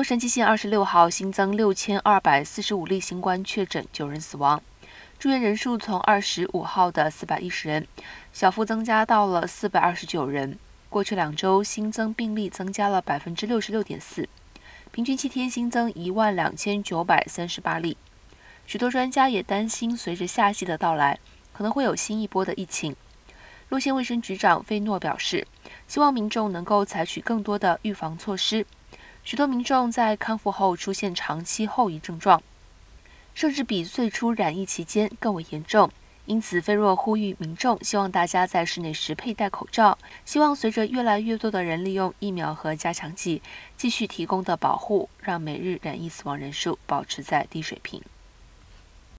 洛杉矶县二十六号新增六千二百四十五例新冠确诊，九人死亡。住院人数从二十五号的四百一十人小幅增加到了四百二十九人。过去两周新增病例增加了百分之六十六点四，平均七天新增一万两千九百三十八例。许多专家也担心，随着夏季的到来，可能会有新一波的疫情。洛县卫生局长费诺表示，希望民众能够采取更多的预防措施。许多民众在康复后出现长期后遗症状，甚至比最初染疫期间更为严重。因此，菲若呼吁民众，希望大家在室内时佩戴口罩。希望随着越来越多的人利用疫苗和加强剂继续提供的保护，让每日染疫死亡人数保持在低水平。